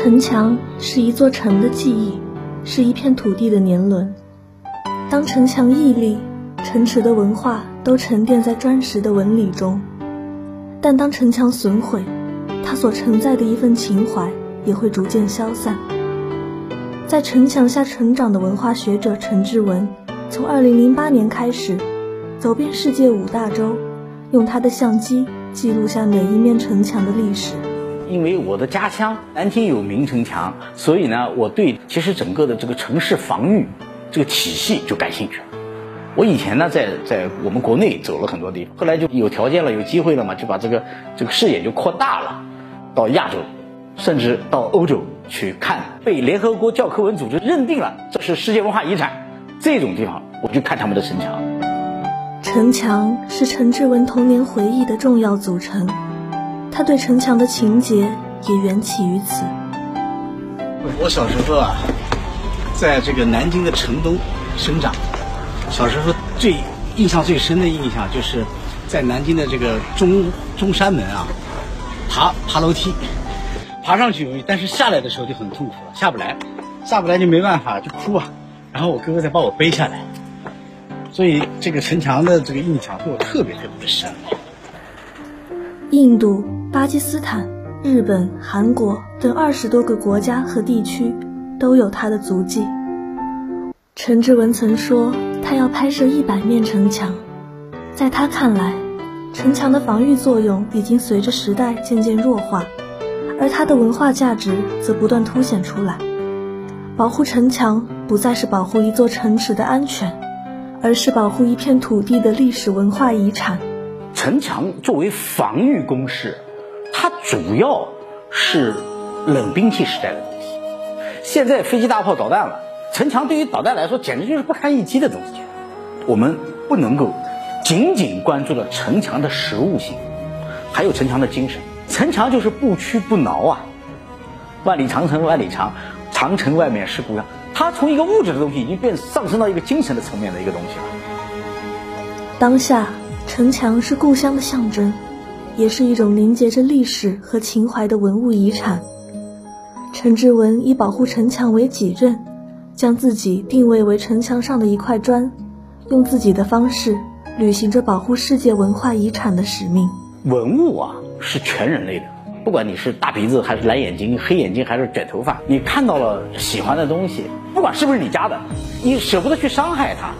城墙是一座城的记忆，是一片土地的年轮。当城墙屹立，城池的文化都沉淀在砖石的纹理中；但当城墙损毁，它所承载的一份情怀也会逐渐消散。在城墙下成长的文化学者陈志文，从2008年开始，走遍世界五大洲，用他的相机记录下每一面城墙的历史。因为我的家乡南京有明城墙，所以呢，我对其实整个的这个城市防御这个体系就感兴趣了。我以前呢，在在我们国内走了很多地方，后来就有条件了，有机会了嘛，就把这个这个视野就扩大了，到亚洲，甚至到欧洲去看被联合国教科文组织认定了这是世界文化遗产这种地方，我就看他们的城墙。城墙是陈志文童年回忆的重要组成。他对城墙的情结也缘起于此。我小时候啊，在这个南京的城东生长。小时候最印象最深的印象，就是在南京的这个中中山门啊，爬爬楼梯，爬上去容易，但是下来的时候就很痛苦了，下不来，下不来就没办法，就哭啊。然后我哥哥再把我背下来。所以这个城墙的这个印象对我特别特别的深。印度。巴基斯坦、日本、韩国等二十多个国家和地区都有他的足迹。陈志文曾说，他要拍摄一百面城墙。在他看来，城墙的防御作用已经随着时代渐渐弱化，而它的文化价值则不断凸显出来。保护城墙不再是保护一座城池的安全，而是保护一片土地的历史文化遗产。城墙作为防御工事。它主要是冷兵器时代的东西，现在飞机、大炮、导弹了，城墙对于导弹来说简直就是不堪一击的东西。我们不能够仅仅关注了城墙的实物性，还有城墙的精神。城墙就是不屈不挠啊！万里长城万里长，长城外面是故乡。它从一个物质的东西，已经变上升到一个精神的层面的一个东西了。当下，城墙是故乡的象征。也是一种凝结着历史和情怀的文物遗产。陈志文以保护城墙为己任，将自己定位为城墙上的一块砖，用自己的方式履行着保护世界文化遗产的使命。文物啊，是全人类的，不管你是大鼻子还是蓝眼睛、黑眼睛还是卷头发，你看到了喜欢的东西，不管是不是你家的，你舍不得去伤害它。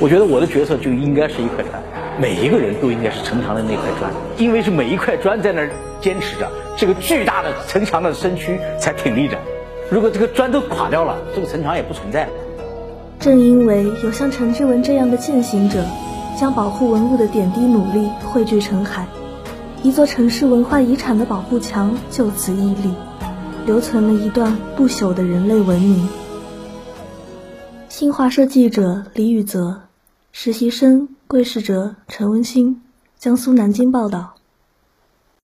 我觉得我的角色就应该是一块砖。每一个人都应该是城墙的那块砖，因为是每一块砖在那儿坚持着，这个巨大的城墙的身躯才挺立着。如果这个砖都垮掉了，这个城墙也不存在。正因为有像陈志文这样的践行者，将保护文物的点滴努力汇聚成海，一座城市文化遗产的保护墙就此屹立，留存了一段不朽的人类文明。新华社记者李宇泽，实习生。桂世哲、陈文新，江苏南京报道。